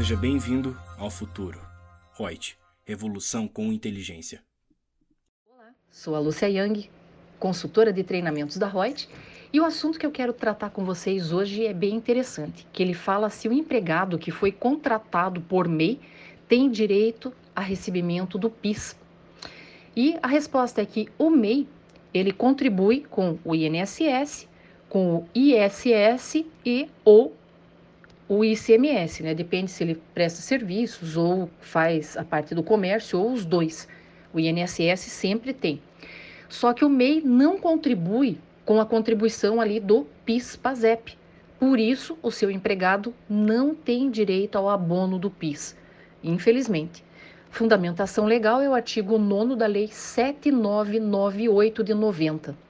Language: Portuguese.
Seja bem-vindo ao futuro. Reut, revolução com inteligência. Olá, sou a Lúcia Yang, consultora de treinamentos da Reut, e o assunto que eu quero tratar com vocês hoje é bem interessante, que ele fala se o empregado que foi contratado por MEI tem direito a recebimento do PIS. E a resposta é que o MEI, ele contribui com o INSS, com o ISS e ou o ICMS, né? Depende se ele presta serviços ou faz a parte do comércio ou os dois. O INSS sempre tem. Só que o MEI não contribui com a contribuição ali do PIS/PASEP. Por isso, o seu empregado não tem direito ao abono do PIS, infelizmente. Fundamentação legal é o artigo 9 da Lei 7998 de 90.